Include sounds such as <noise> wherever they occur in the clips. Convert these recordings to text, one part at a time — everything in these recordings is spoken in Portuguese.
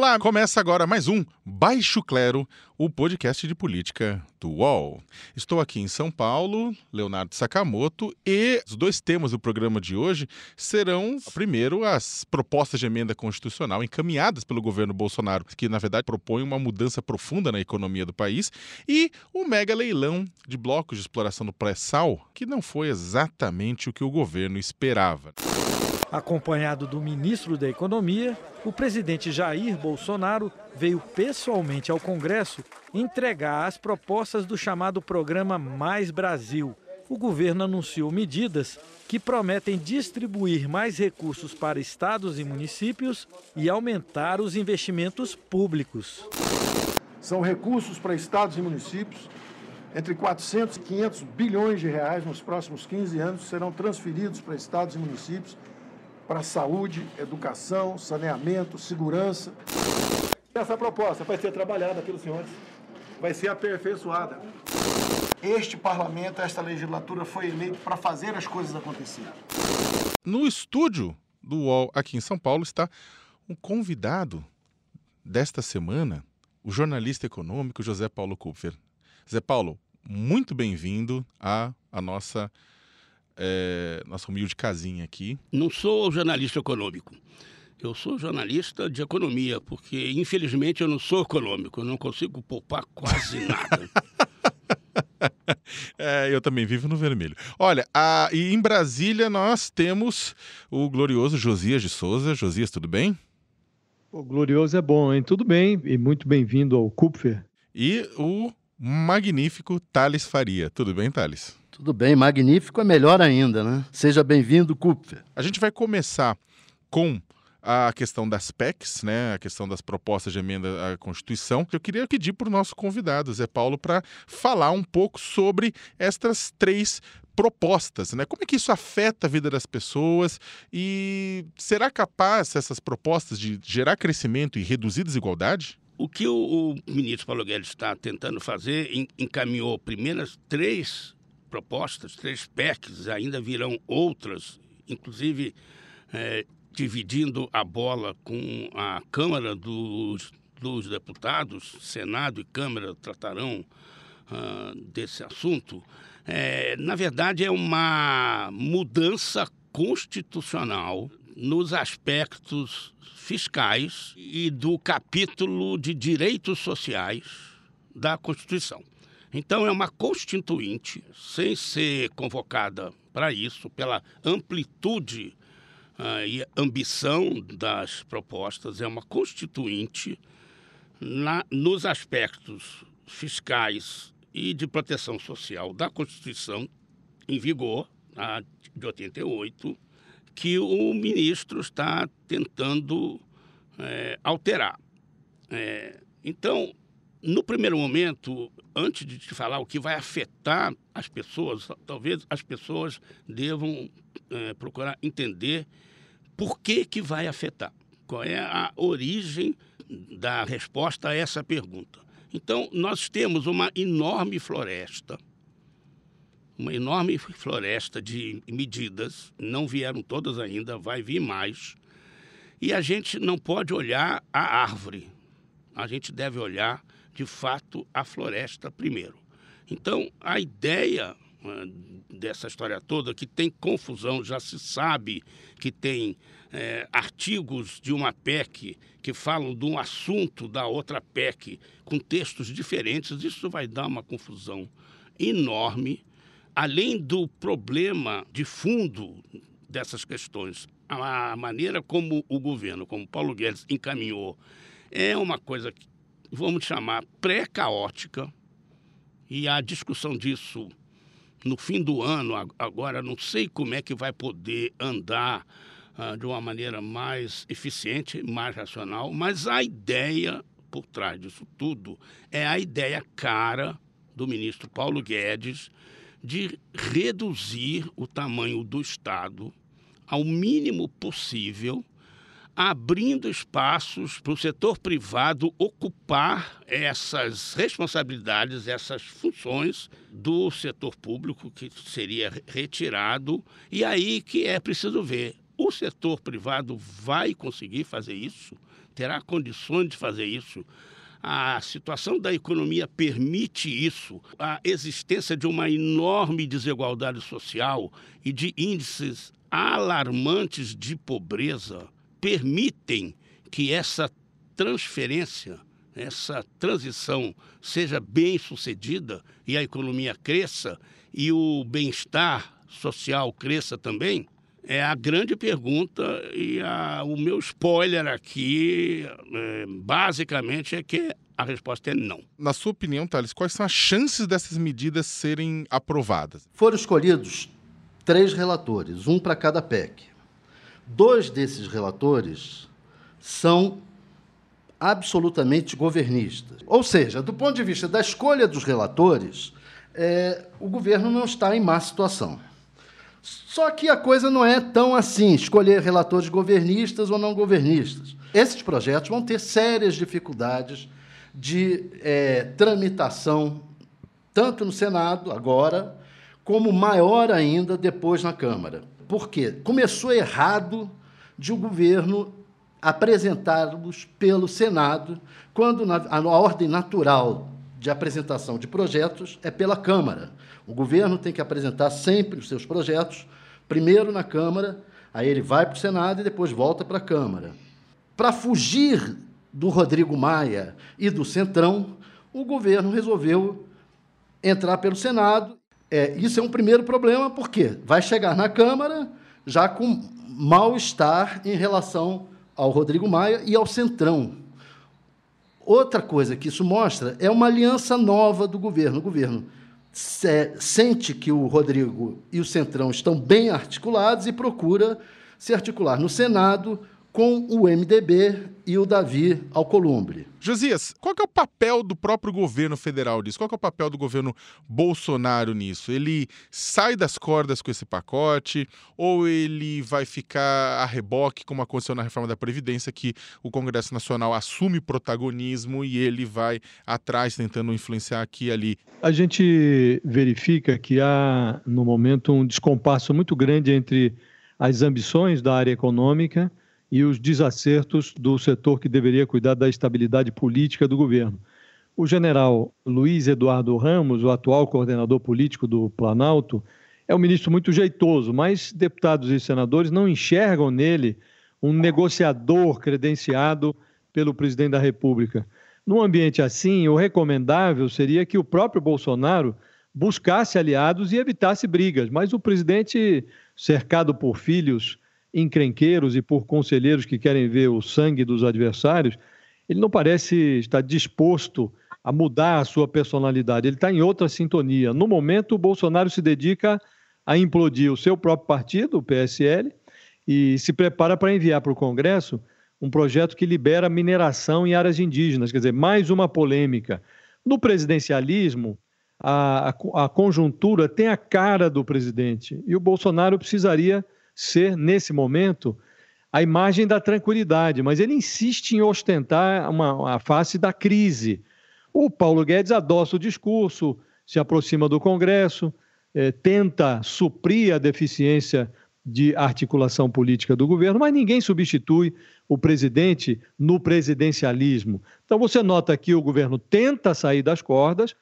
Olá, começa agora mais um Baixo Clero, o podcast de política do UOL. Estou aqui em São Paulo, Leonardo Sakamoto, e os dois temas do programa de hoje serão, primeiro, as propostas de emenda constitucional encaminhadas pelo governo Bolsonaro, que na verdade propõe uma mudança profunda na economia do país, e o mega leilão de blocos de exploração do pré-sal, que não foi exatamente o que o governo esperava. Acompanhado do ministro da Economia, o presidente Jair Bolsonaro veio pessoalmente ao Congresso entregar as propostas do chamado programa Mais Brasil. O governo anunciou medidas que prometem distribuir mais recursos para estados e municípios e aumentar os investimentos públicos. São recursos para estados e municípios. Entre 400 e 500 bilhões de reais nos próximos 15 anos serão transferidos para estados e municípios para saúde, educação, saneamento, segurança. Essa proposta vai ser trabalhada pelos senhores, vai ser aperfeiçoada. Este parlamento, esta legislatura foi eleito para fazer as coisas acontecerem. No estúdio do UOL aqui em São Paulo está um convidado desta semana, o jornalista econômico José Paulo Kupfer. Zé Paulo, muito bem-vindo à, à nossa é, nossa humilde casinha aqui. Não sou jornalista econômico. Eu sou jornalista de economia, porque infelizmente eu não sou econômico, eu não consigo poupar quase <laughs> nada. é, eu também vivo no vermelho. Olha, a, e em Brasília nós temos o glorioso Josias de Souza. Josias, tudo bem? O glorioso é bom, hein? Tudo bem e muito bem-vindo ao Kupfer. E o magnífico Thales Faria. Tudo bem, Thales? Tudo bem, magnífico é melhor ainda, né? Seja bem-vindo, Kupfer. A gente vai começar com a questão das PECs, né, a questão das propostas de emenda à Constituição. Eu queria pedir para o nosso convidado, Zé Paulo, para falar um pouco sobre estas três propostas, né? Como é que isso afeta a vida das pessoas e será capaz essas propostas de gerar crescimento e reduzir desigualdade? O que o, o ministro Paulo Guedes está tentando fazer, encaminhou primeiras três propostas, três PECs, ainda virão outras, inclusive é, dividindo a bola com a Câmara dos, dos Deputados, Senado e Câmara tratarão uh, desse assunto. É, na verdade, é uma mudança constitucional nos aspectos fiscais e do capítulo de direitos sociais da Constituição. Então, é uma constituinte, sem ser convocada para isso, pela amplitude uh, e ambição das propostas, é uma constituinte na, nos aspectos fiscais e de proteção social da Constituição em vigor, a de 88, que o ministro está tentando é, alterar. É, então, no primeiro momento, antes de te falar o que vai afetar as pessoas, talvez as pessoas devam é, procurar entender por que, que vai afetar. Qual é a origem da resposta a essa pergunta? Então, nós temos uma enorme floresta, uma enorme floresta de medidas, não vieram todas ainda, vai vir mais, e a gente não pode olhar a árvore, a gente deve olhar de fato a floresta primeiro. Então, a ideia uh, dessa história toda, que tem confusão, já se sabe que tem é, artigos de uma PEC que falam de um assunto da outra PEC com textos diferentes, isso vai dar uma confusão enorme, além do problema de fundo dessas questões. A maneira como o governo, como Paulo Guedes encaminhou, é uma coisa vamos chamar, pré-caótica, e a discussão disso no fim do ano, agora não sei como é que vai poder andar uh, de uma maneira mais eficiente, mais racional, mas a ideia por trás disso tudo é a ideia cara do ministro Paulo Guedes de reduzir o tamanho do Estado ao mínimo possível, abrindo espaços para o setor privado ocupar essas responsabilidades, essas funções do setor público que seria retirado. E aí que é preciso ver, o setor privado vai conseguir fazer isso? Terá condições de fazer isso? A situação da economia permite isso, a existência de uma enorme desigualdade social e de índices alarmantes de pobreza permitem que essa transferência, essa transição seja bem sucedida e a economia cresça e o bem-estar social cresça também? É a grande pergunta e a, o meu spoiler aqui, é, basicamente, é que a resposta é não. Na sua opinião, Thales, quais são as chances dessas medidas serem aprovadas? Foram escolhidos três relatores, um para cada PEC. Dois desses relatores são absolutamente governistas. Ou seja, do ponto de vista da escolha dos relatores, é, o governo não está em má situação. Só que a coisa não é tão assim, escolher relatores governistas ou não governistas. Esses projetos vão ter sérias dificuldades de é, tramitação, tanto no Senado, agora, como maior ainda depois na Câmara. Por quê? Começou errado de o um governo apresentá-los pelo Senado, quando a ordem natural de apresentação de projetos é pela Câmara. O governo tem que apresentar sempre os seus projetos, primeiro na Câmara, aí ele vai para o Senado e depois volta para a Câmara. Para fugir do Rodrigo Maia e do Centrão, o governo resolveu entrar pelo Senado. É, isso é um primeiro problema, porque vai chegar na Câmara já com mal-estar em relação ao Rodrigo Maia e ao Centrão. Outra coisa que isso mostra é uma aliança nova do governo. O governo sente que o Rodrigo e o Centrão estão bem articulados e procura se articular no Senado com o MDB e o Davi Alcolumbre. Josias, qual é o papel do próprio governo federal nisso? Qual é o papel do governo Bolsonaro nisso? Ele sai das cordas com esse pacote ou ele vai ficar a reboque, como aconteceu na reforma da Previdência, que o Congresso Nacional assume protagonismo e ele vai atrás tentando influenciar aqui e ali? A gente verifica que há, no momento, um descompasso muito grande entre as ambições da área econômica e os desacertos do setor que deveria cuidar da estabilidade política do governo. O general Luiz Eduardo Ramos, o atual coordenador político do Planalto, é um ministro muito jeitoso, mas deputados e senadores não enxergam nele um negociador credenciado pelo presidente da República. Num ambiente assim, o recomendável seria que o próprio Bolsonaro buscasse aliados e evitasse brigas, mas o presidente, cercado por filhos encrenqueiros e por conselheiros que querem ver o sangue dos adversários, ele não parece estar disposto a mudar a sua personalidade. Ele está em outra sintonia. No momento, o Bolsonaro se dedica a implodir o seu próprio partido, o PSL, e se prepara para enviar para o Congresso um projeto que libera mineração em áreas indígenas. Quer dizer, mais uma polêmica. No presidencialismo, a, a, a conjuntura tem a cara do presidente e o Bolsonaro precisaria ser, nesse momento, a imagem da tranquilidade, mas ele insiste em ostentar uma, a face da crise. O Paulo Guedes adoça o discurso, se aproxima do Congresso, eh, tenta suprir a deficiência de articulação política do governo, mas ninguém substitui o presidente no presidencialismo. Então você nota que o governo tenta sair das cordas,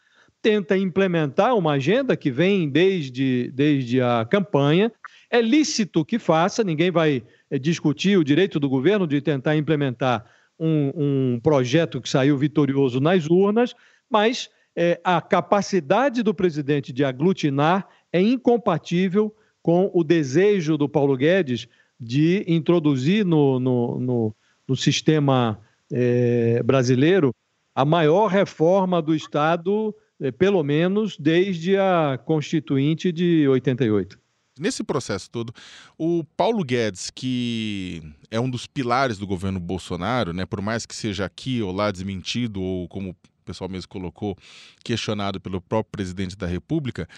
tenta implementar uma agenda que vem desde, desde a campanha, é lícito que faça, ninguém vai é, discutir o direito do governo de tentar implementar um, um projeto que saiu vitorioso nas urnas, mas é, a capacidade do presidente de aglutinar é incompatível com o desejo do Paulo Guedes de introduzir no, no, no, no sistema é, brasileiro a maior reforma do Estado, é, pelo menos desde a Constituinte de 88. Nesse processo todo, o Paulo Guedes, que é um dos pilares do governo Bolsonaro, né, por mais que seja aqui ou lá desmentido, ou como o pessoal mesmo colocou, questionado pelo próprio presidente da República,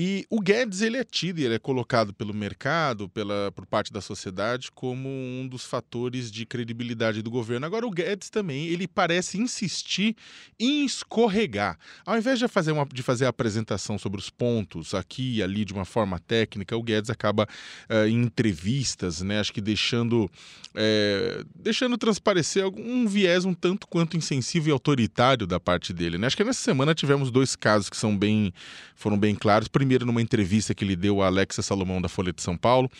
e o Guedes ele é tido, ele é colocado pelo mercado, pela, por parte da sociedade, como um dos fatores de credibilidade do governo. Agora, o Guedes também ele parece insistir em escorregar. Ao invés de fazer, uma, de fazer a apresentação sobre os pontos aqui e ali de uma forma técnica, o Guedes acaba uh, em entrevistas, né, acho que deixando, é, deixando transparecer um viés um tanto quanto insensível e autoritário da parte dele. Né? Acho que nessa semana tivemos dois casos que são bem, foram bem claros. Primeiro, primeiro numa entrevista que ele deu a Alexa Salomão da Folha de São Paulo,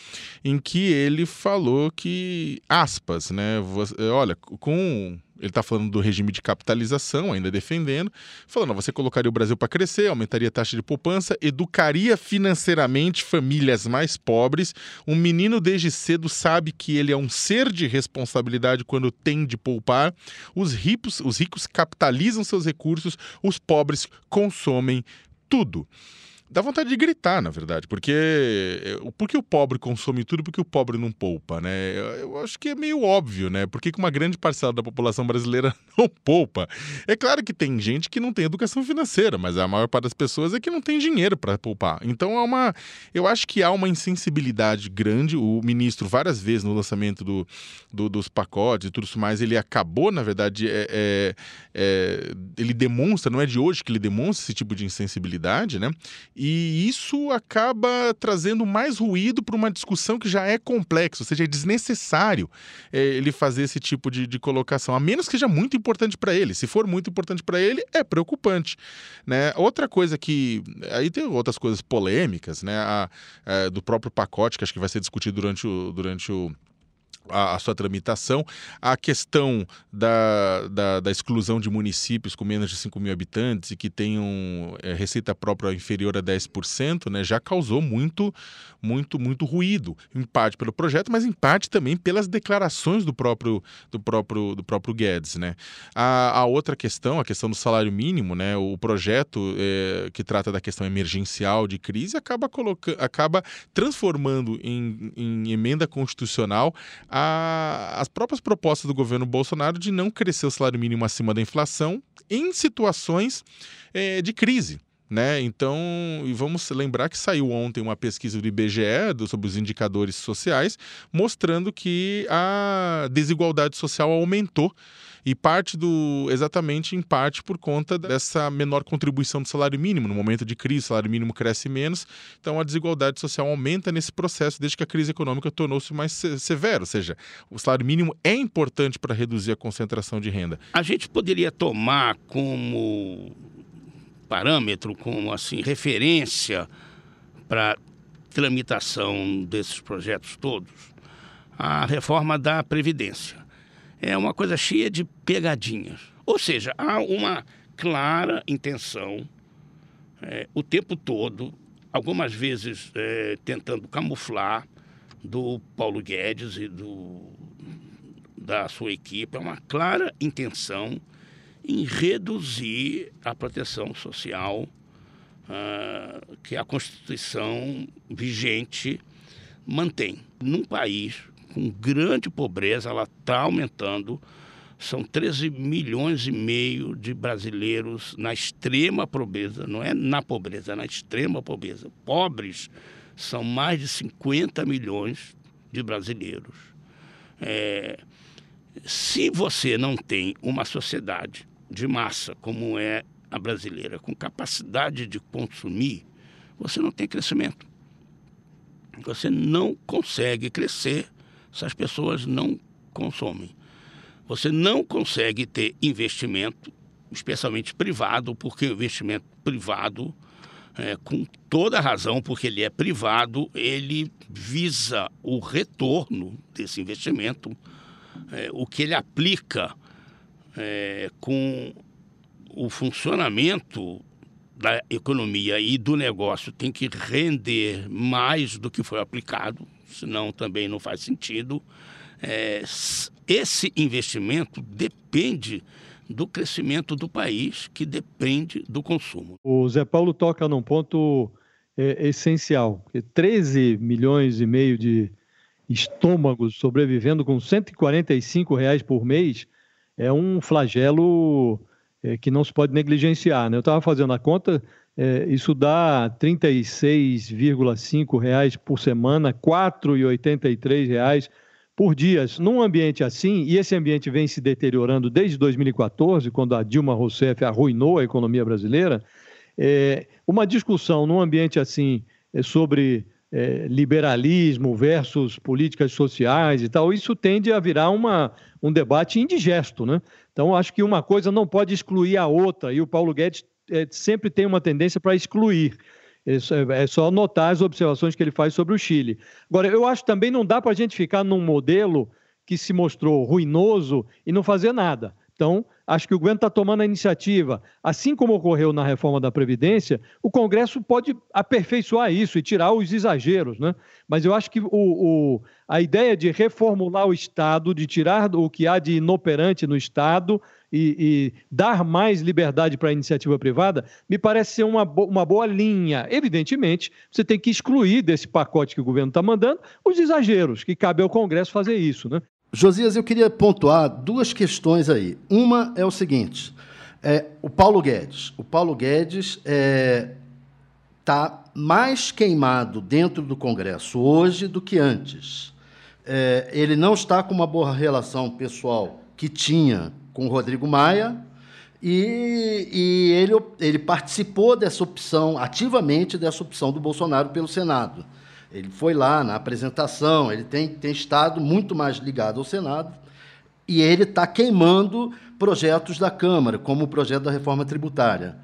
em que ele falou que, aspas, né, você, olha, com ele está falando do regime de capitalização, ainda defendendo, falando: você colocaria o Brasil para crescer, aumentaria a taxa de poupança, educaria financeiramente famílias mais pobres. Um menino desde cedo sabe que ele é um ser de responsabilidade quando tem de poupar. Os ricos, os ricos capitalizam seus recursos, os pobres consomem tudo dá vontade de gritar, na verdade, porque por que o pobre consome tudo, porque o pobre não poupa, né? Eu acho que é meio óbvio, né? Por que uma grande parcela da população brasileira <laughs> não poupa? É claro que tem gente que não tem educação financeira, mas a maior parte das pessoas é que não tem dinheiro para poupar. Então é uma, eu acho que há uma insensibilidade grande. O ministro várias vezes no lançamento do, do dos pacotes e tudo isso mais, ele acabou, na verdade, é, é, é, ele demonstra, não é de hoje que ele demonstra esse tipo de insensibilidade, né? E isso acaba trazendo mais ruído para uma discussão que já é complexa, ou seja, é desnecessário é, ele fazer esse tipo de, de, colocação, a menos que seja muito importante para ele. Se for muito importante para ele, é preocupante. Né? Outra coisa que. Aí tem outras coisas polêmicas, né? A, a, é, do próprio pacote, que acho que vai ser discutido durante o. Durante o a, a, sua tramitação, a questão da, da, da, exclusão de municípios com menos de 5 mil habitantes e que tenham é, receita própria inferior a 10%, né, já causou muito, muito, muito ruído, em parte pelo projeto, mas em parte também pelas declarações do próprio, do próprio, do próprio Guedes. Né. A, a outra questão, a questão do salário mínimo, né, o projeto é, que trata da questão emergencial de crise acaba, colocando, acaba transformando em, em emenda constitucional a, as próprias propostas do governo Bolsonaro de não crescer o salário mínimo acima da inflação em situações é, de crise. Né? Então, e vamos lembrar que saiu ontem uma pesquisa do IBGE do, sobre os indicadores sociais, mostrando que a desigualdade social aumentou e parte do exatamente em parte por conta dessa menor contribuição do salário mínimo. No momento de crise, o salário mínimo cresce menos, então a desigualdade social aumenta nesse processo desde que a crise econômica tornou-se mais severa. Ou seja, o salário mínimo é importante para reduzir a concentração de renda. A gente poderia tomar como parâmetro, como assim, referência para tramitação desses projetos todos, a reforma da Previdência. É uma coisa cheia de pegadinhas. Ou seja, há uma clara intenção é, o tempo todo, algumas vezes é, tentando camuflar do Paulo Guedes e do, da sua equipe, é uma clara intenção em reduzir a proteção social uh, que a Constituição vigente mantém. Num país com grande pobreza, ela está aumentando. São 13 milhões e meio de brasileiros na extrema pobreza, não é na pobreza, é na extrema pobreza. Pobres são mais de 50 milhões de brasileiros. É, se você não tem uma sociedade de massa, como é a brasileira, com capacidade de consumir, você não tem crescimento. Você não consegue crescer se as pessoas não consomem. Você não consegue ter investimento, especialmente privado, porque o investimento privado, é, com toda razão, porque ele é privado, ele visa o retorno desse investimento, é, o que ele aplica é, com o funcionamento da economia e do negócio tem que render mais do que foi aplicado, senão também não faz sentido. É, esse investimento depende do crescimento do país, que depende do consumo. O Zé Paulo toca num ponto é, essencial. 13 milhões e meio de estômagos sobrevivendo com 145 reais por mês é um flagelo é, que não se pode negligenciar. Né? Eu estava fazendo a conta, é, isso dá R$ 36,5 por semana, R$ 4,83 por dia. Num ambiente assim, e esse ambiente vem se deteriorando desde 2014, quando a Dilma Rousseff arruinou a economia brasileira, é, uma discussão num ambiente assim sobre é, liberalismo versus políticas sociais e tal, isso tende a virar uma, um debate indigesto. Né? Então, acho que uma coisa não pode excluir a outra, e o Paulo Guedes é, sempre tem uma tendência para excluir. É, é só notar as observações que ele faz sobre o Chile. Agora, eu acho também não dá para a gente ficar num modelo que se mostrou ruinoso e não fazer nada. Então, acho que o governo está tomando a iniciativa. Assim como ocorreu na reforma da Previdência, o Congresso pode aperfeiçoar isso e tirar os exageros. Né? Mas eu acho que o, o, a ideia de reformular o Estado, de tirar o que há de inoperante no Estado e, e dar mais liberdade para a iniciativa privada, me parece ser uma, bo uma boa linha. Evidentemente, você tem que excluir desse pacote que o governo está mandando os exageros, que cabe ao Congresso fazer isso. Né? Josias, eu queria pontuar duas questões aí. Uma é o seguinte: é, o Paulo Guedes. O Paulo Guedes está é, tá mais queimado dentro do Congresso hoje do que antes. É, ele não está com uma boa relação pessoal que tinha com o Rodrigo Maia, e, e ele, ele participou dessa opção, ativamente dessa opção do Bolsonaro pelo Senado. Ele foi lá na apresentação, ele tem, tem estado muito mais ligado ao Senado e ele está queimando projetos da Câmara, como o projeto da reforma tributária.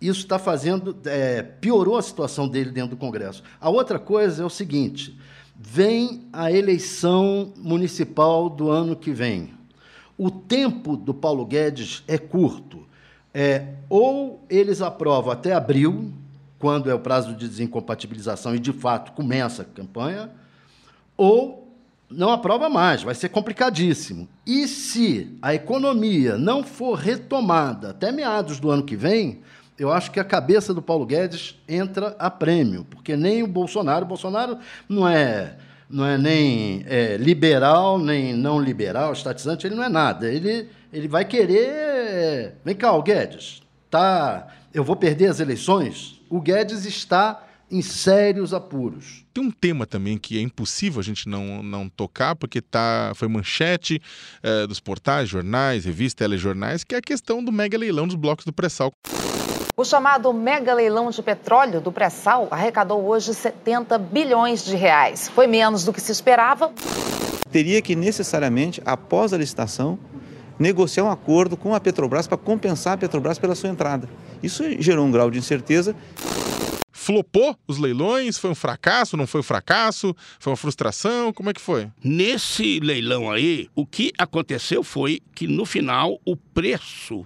Isso está fazendo, é, piorou a situação dele dentro do Congresso. A outra coisa é o seguinte: vem a eleição municipal do ano que vem. O tempo do Paulo Guedes é curto. É, ou eles aprovam até abril, quando é o prazo de desincompatibilização e, de fato, começa a campanha, ou não aprova mais, vai ser complicadíssimo. E se a economia não for retomada até meados do ano que vem, eu acho que a cabeça do Paulo Guedes entra a prêmio, porque nem o Bolsonaro, o Bolsonaro não é não é nem é, liberal, nem não liberal, estatizante, ele não é nada. Ele, ele vai querer. Vem cá, o Guedes, tá, eu vou perder as eleições? O Guedes está em sérios apuros. Tem um tema também que é impossível a gente não, não tocar, porque tá, foi manchete é, dos portais, jornais, revistas, telejornais, que é a questão do mega leilão dos blocos do pré-sal. O chamado mega leilão de petróleo do pré-sal arrecadou hoje 70 bilhões de reais. Foi menos do que se esperava. Teria que necessariamente, após a licitação, negociar um acordo com a Petrobras para compensar a Petrobras pela sua entrada. Isso gerou um grau de incerteza. Flopou os leilões? Foi um fracasso? Não foi um fracasso? Foi uma frustração? Como é que foi? Nesse leilão aí, o que aconteceu foi que no final o preço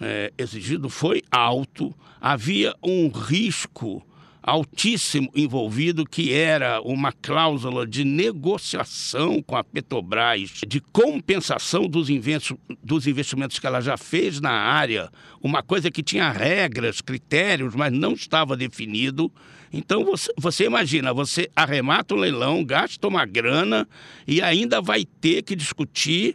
é, exigido foi alto, havia um risco altíssimo envolvido, que era uma cláusula de negociação com a Petrobras, de compensação dos, dos investimentos que ela já fez na área, uma coisa que tinha regras, critérios, mas não estava definido. Então você, você imagina, você arremata o leilão, gasta uma grana e ainda vai ter que discutir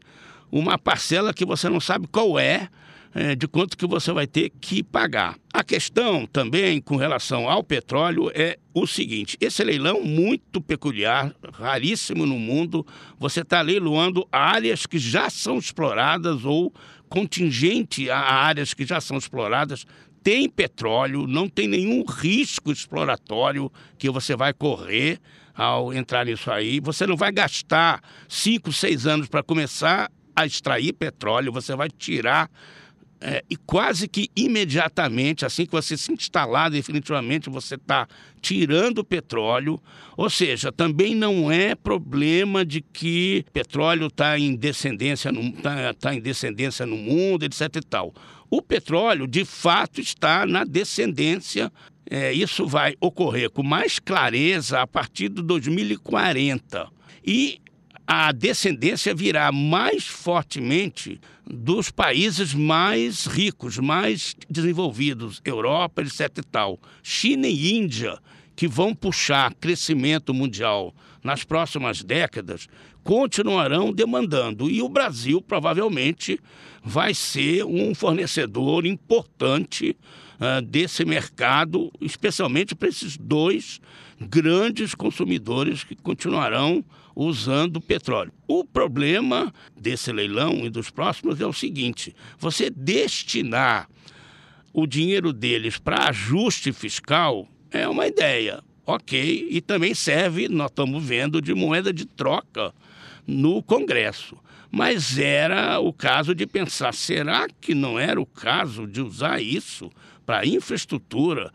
uma parcela que você não sabe qual é é, de quanto que você vai ter que pagar. A questão também com relação ao petróleo é o seguinte: esse leilão muito peculiar, raríssimo no mundo, você está leiloando áreas que já são exploradas ou contingente a áreas que já são exploradas. Tem petróleo, não tem nenhum risco exploratório que você vai correr ao entrar nisso aí. Você não vai gastar cinco, seis anos para começar a extrair petróleo, você vai tirar é, e quase que imediatamente, assim que você se instalar definitivamente, você está tirando o petróleo. Ou seja, também não é problema de que petróleo está em descendência no, tá, tá em descendência no mundo, etc. E tal. O petróleo, de fato, está na descendência. É, isso vai ocorrer com mais clareza a partir de 2040. E a descendência virá mais fortemente dos países mais ricos, mais desenvolvidos, Europa, etc e tal. China e Índia, que vão puxar crescimento mundial nas próximas décadas continuarão demandando. E o Brasil provavelmente vai ser um fornecedor importante uh, desse mercado, especialmente para esses dois grandes consumidores que continuarão usando petróleo. O problema desse leilão e dos próximos é o seguinte: você destinar o dinheiro deles para ajuste fiscal é uma ideia, ok, e também serve, nós estamos vendo, de moeda de troca no Congresso. Mas era o caso de pensar: será que não era o caso de usar isso para infraestrutura,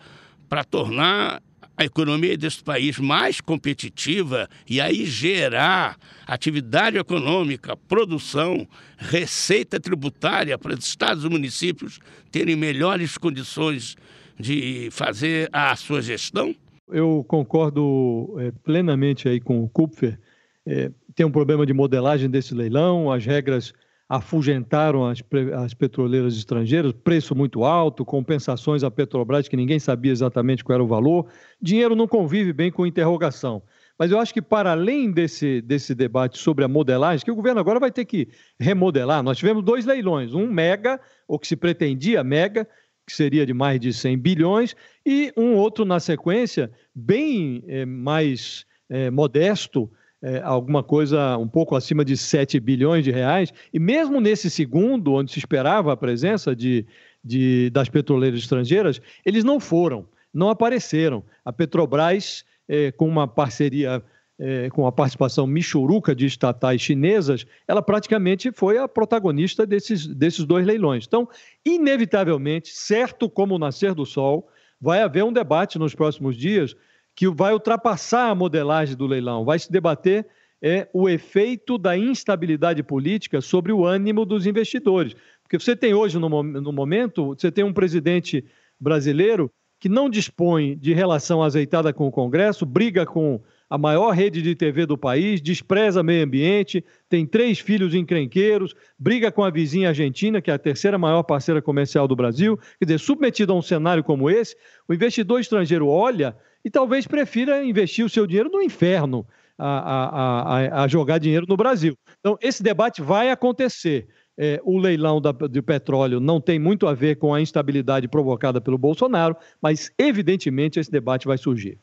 para tornar a economia desse país mais competitiva e aí gerar atividade econômica, produção, receita tributária para os estados e municípios terem melhores condições de fazer a sua gestão? Eu concordo é, plenamente aí com o Kupfer. É, tem um problema de modelagem desse leilão, as regras afugentaram as, as petroleiras estrangeiras, preço muito alto, compensações à Petrobras que ninguém sabia exatamente qual era o valor. Dinheiro não convive bem com interrogação. Mas eu acho que, para além desse, desse debate sobre a modelagem, que o governo agora vai ter que remodelar, nós tivemos dois leilões: um mega, ou que se pretendia mega, que seria de mais de 100 bilhões, e um outro na sequência, bem é, mais é, modesto, é, alguma coisa um pouco acima de 7 bilhões de reais, e mesmo nesse segundo, onde se esperava a presença de, de, das petroleiras estrangeiras, eles não foram, não apareceram. A Petrobras, é, com uma parceria, é, com a participação michuruca de estatais chinesas, ela praticamente foi a protagonista desses, desses dois leilões. Então, inevitavelmente, certo como o nascer do sol, vai haver um debate nos próximos dias que vai ultrapassar a modelagem do leilão, vai se debater é, o efeito da instabilidade política sobre o ânimo dos investidores. Porque você tem hoje, no, no momento, você tem um presidente brasileiro que não dispõe de relação azeitada com o Congresso, briga com a maior rede de TV do país, despreza meio ambiente, tem três filhos encrenqueiros, briga com a vizinha Argentina, que é a terceira maior parceira comercial do Brasil. Quer dizer, submetido a um cenário como esse, o investidor estrangeiro olha e talvez prefira investir o seu dinheiro no inferno a, a, a, a jogar dinheiro no Brasil. Então, esse debate vai acontecer. É, o leilão da, do petróleo não tem muito a ver com a instabilidade provocada pelo Bolsonaro, mas evidentemente esse debate vai surgir.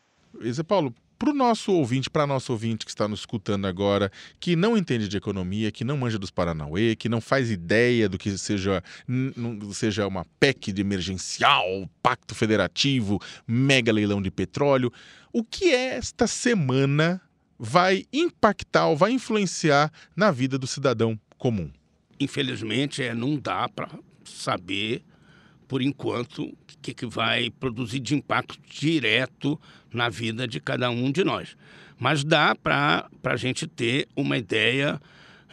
Zé Paulo, para o nosso ouvinte, para nosso ouvinte que está nos escutando agora, que não entende de economia, que não manja dos Paranauê, que não faz ideia do que seja, seja uma PEC de emergencial, pacto federativo, mega leilão de petróleo, o que esta semana vai impactar vai influenciar na vida do cidadão comum? Infelizmente, é, não dá para saber por enquanto, que, que vai produzir de impacto direto na vida de cada um de nós. Mas dá para a gente ter uma ideia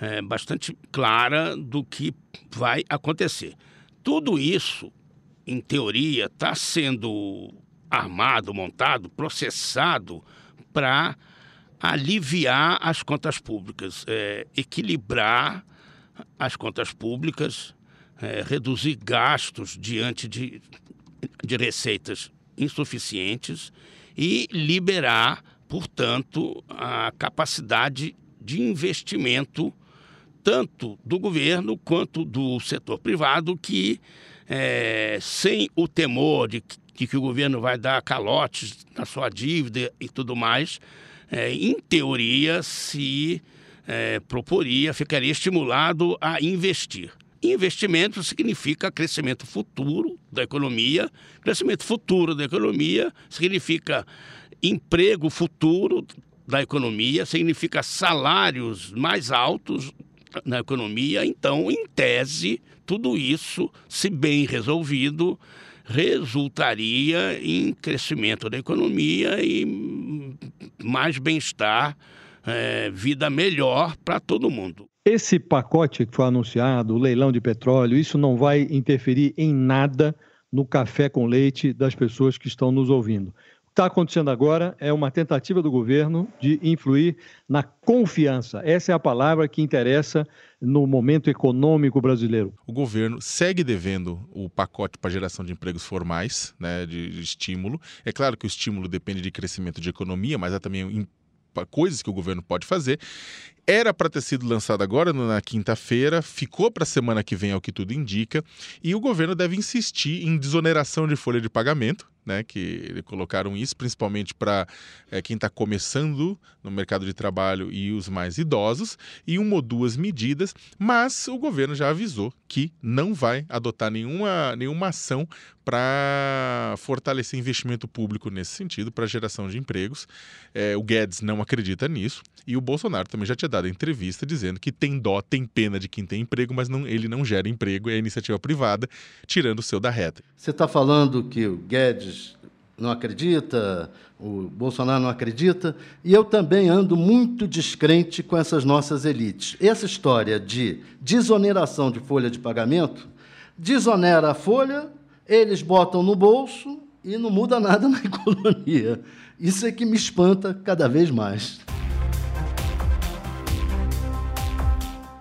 é, bastante clara do que vai acontecer. Tudo isso, em teoria, está sendo armado, montado, processado para aliviar as contas públicas, é, equilibrar as contas públicas é, reduzir gastos diante de, de receitas insuficientes e liberar, portanto, a capacidade de investimento tanto do governo quanto do setor privado que, é, sem o temor de que, de que, o governo vai dar calotes na sua dívida e tudo mais, é, em teoria se é, proporia, ficaria estimulado a investir. Investimento significa crescimento futuro da economia. Crescimento futuro da economia significa emprego futuro da economia, significa salários mais altos na economia. Então, em tese, tudo isso, se bem resolvido, resultaria em crescimento da economia e mais bem-estar, é, vida melhor para todo mundo. Esse pacote que foi anunciado, o leilão de petróleo, isso não vai interferir em nada no café com leite das pessoas que estão nos ouvindo. O que está acontecendo agora é uma tentativa do governo de influir na confiança. Essa é a palavra que interessa no momento econômico brasileiro. O governo segue devendo o pacote para geração de empregos formais, né, de, de estímulo. É claro que o estímulo depende de crescimento de economia, mas há também coisas que o governo pode fazer. Era para ter sido lançado agora, na quinta-feira, ficou para a semana que vem, é o que tudo indica, e o governo deve insistir em desoneração de folha de pagamento, né, que colocaram isso principalmente para é, quem está começando no mercado de trabalho e os mais idosos, e uma ou duas medidas, mas o governo já avisou que não vai adotar nenhuma, nenhuma ação para fortalecer investimento público nesse sentido, para geração de empregos. É, o Guedes não acredita nisso, e o Bolsonaro também já tinha dado entrevista dizendo que tem dó, tem pena de quem tem emprego, mas não, ele não gera emprego, é iniciativa privada, tirando o seu da reta. Você está falando que o Guedes não acredita, o Bolsonaro não acredita, e eu também ando muito descrente com essas nossas elites. Essa história de desoneração de folha de pagamento, desonera a folha, eles botam no bolso e não muda <laughs> nada na economia. Isso é que me espanta cada vez mais.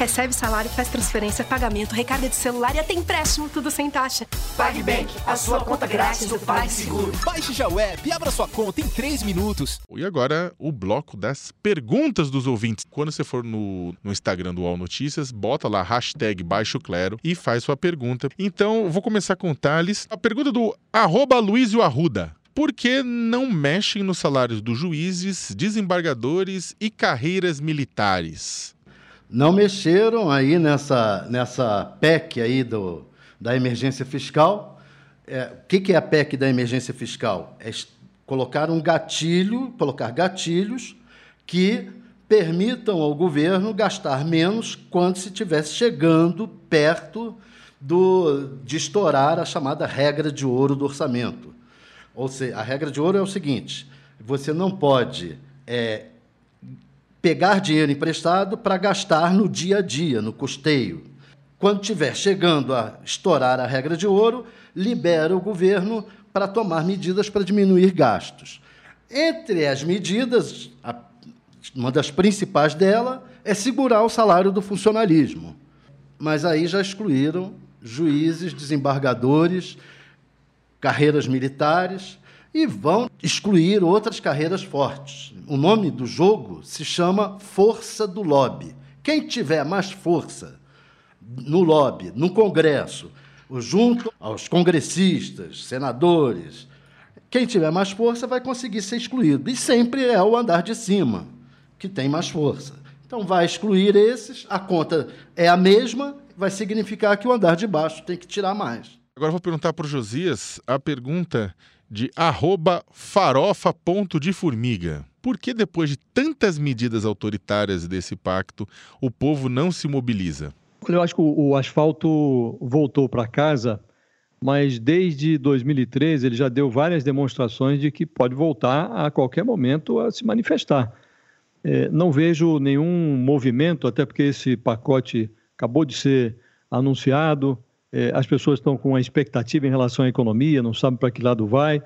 Recebe salário, faz transferência, pagamento, recarga de celular e até empréstimo, tudo sem taxa. PagBank, a sua conta grátis do PagSeguro. Baixe já o app e abra sua conta em 3 minutos. E agora o bloco das perguntas dos ouvintes. Quando você for no, no Instagram do UOL Notícias, bota lá hashtag Baixo Clero e faz sua pergunta. Então, vou começar com o Thales. A pergunta do arroba Luizio Arruda. Por que não mexem nos salários dos juízes, desembargadores e carreiras militares? Não mexeram aí nessa, nessa PEC aí do, da emergência fiscal. É, o que, que é a PEC da emergência fiscal? É colocar um gatilho, colocar gatilhos que permitam ao governo gastar menos quando se estivesse chegando perto do, de estourar a chamada regra de ouro do orçamento. Ou seja, a regra de ouro é o seguinte: você não pode é, pegar dinheiro emprestado para gastar no dia a dia, no custeio. Quando estiver chegando a estourar a regra de ouro, libera o governo para tomar medidas para diminuir gastos. Entre as medidas, uma das principais dela é segurar o salário do funcionalismo. Mas aí já excluíram juízes, desembargadores, carreiras militares e vão excluir outras carreiras fortes. O nome do jogo se chama Força do Lobby. Quem tiver mais força no lobby, no Congresso, junto aos congressistas, senadores, quem tiver mais força vai conseguir ser excluído. E sempre é o andar de cima que tem mais força. Então vai excluir esses, a conta é a mesma, vai significar que o andar de baixo tem que tirar mais. Agora vou perguntar para o Josias a pergunta de farofa.deformiga. Por que depois de tantas medidas autoritárias desse pacto, o povo não se mobiliza? Eu acho que o, asfalto voltou para casa, mas desde 2013 ele já deu várias demonstrações de que pode voltar a qualquer momento a se manifestar. É, não vejo nenhum movimento, até porque esse pacote acabou de ser anunciado, é, as pessoas estão com uma expectativa em relação à economia, não sabem para que lado vai.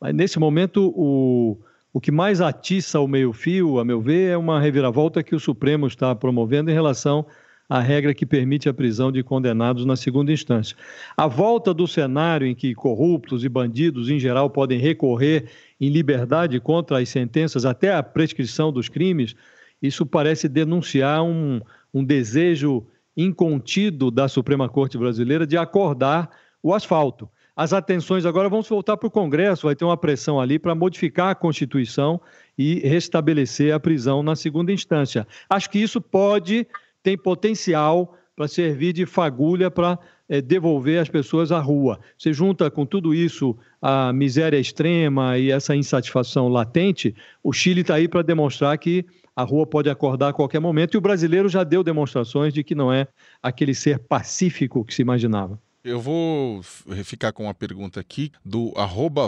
Mas nesse momento, o, o que mais atiça o meio-fio, a meu ver, é uma reviravolta que o Supremo está promovendo em relação à regra que permite a prisão de condenados na segunda instância. A volta do cenário em que corruptos e bandidos, em geral, podem recorrer em liberdade contra as sentenças até a prescrição dos crimes, isso parece denunciar um, um desejo incontido da Suprema Corte Brasileira de acordar o asfalto. As atenções agora vão se voltar para o Congresso, vai ter uma pressão ali para modificar a Constituição e restabelecer a prisão na segunda instância. Acho que isso pode, tem potencial para servir de fagulha para é, devolver as pessoas à rua. Você junta com tudo isso a miséria extrema e essa insatisfação latente, o Chile está aí para demonstrar que a rua pode acordar a qualquer momento, e o brasileiro já deu demonstrações de que não é aquele ser pacífico que se imaginava. Eu vou ficar com uma pergunta aqui do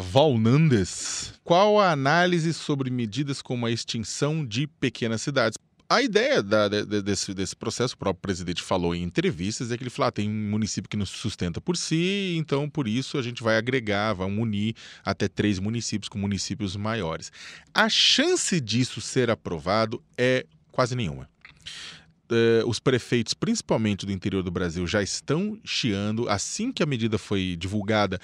Valnandes. Qual a análise sobre medidas como a extinção de pequenas cidades? A ideia da, de, desse, desse processo, o próprio presidente falou em entrevistas, é que ele falou: ah, tem um município que não sustenta por si, então por isso a gente vai agregar, vai unir até três municípios com municípios maiores. A chance disso ser aprovado é quase nenhuma. Uh, os prefeitos, principalmente do interior do Brasil, já estão chiando. Assim que a medida foi divulgada,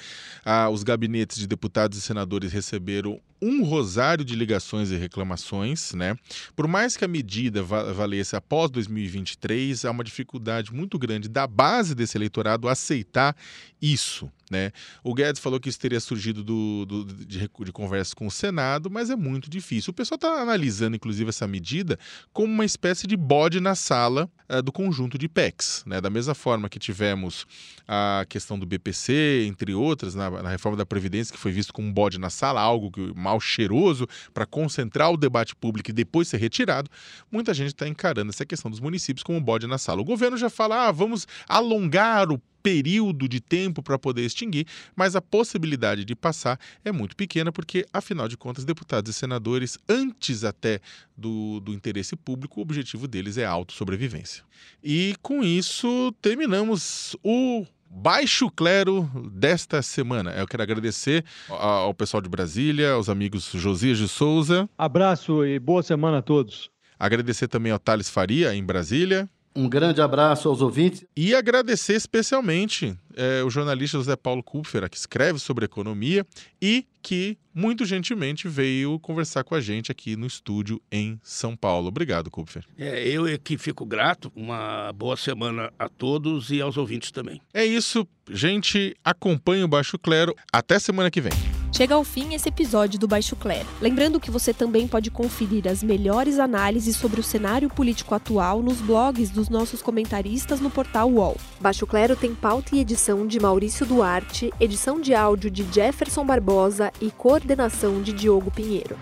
uh, os gabinetes de deputados e senadores receberam um rosário de ligações e reclamações, né? Por mais que a medida valesse após 2023, há uma dificuldade muito grande da base desse eleitorado aceitar isso, né? O Guedes falou que isso teria surgido do, do de, de conversa com o Senado, mas é muito difícil. O pessoal está analisando, inclusive, essa medida como uma espécie de bode na sala uh, do conjunto de PECs, né? Da mesma forma que tivemos a questão do BPC, entre outras, na, na reforma da Previdência, que foi visto como um bode na sala, algo que mal cheiroso para concentrar o debate público e depois ser retirado, muita gente está encarando essa questão dos municípios como bode na sala. O governo já fala, ah, vamos alongar o período de tempo para poder extinguir, mas a possibilidade de passar é muito pequena, porque, afinal de contas, deputados e senadores, antes até do, do interesse público, o objetivo deles é a autossobrevivência. E com isso, terminamos o Baixo Clero desta semana. Eu quero agradecer ao pessoal de Brasília, aos amigos Josias de Souza. Abraço e boa semana a todos. Agradecer também ao Thales Faria, em Brasília. Um grande abraço aos ouvintes. E agradecer especialmente é, o jornalista José Paulo Kupfer, que escreve sobre economia e que muito gentilmente veio conversar com a gente aqui no estúdio em São Paulo. Obrigado, Kupfer. É, eu é que fico grato. Uma boa semana a todos e aos ouvintes também. É isso, gente. Acompanhe o Baixo Clero. Até semana que vem. Chega ao fim esse episódio do Baixo Clero. Lembrando que você também pode conferir as melhores análises sobre o cenário político atual nos blogs dos nossos comentaristas no portal UOL. Baixo Clero tem pauta e edição de Maurício Duarte, edição de áudio de Jefferson Barbosa e coordenação de Diogo Pinheiro.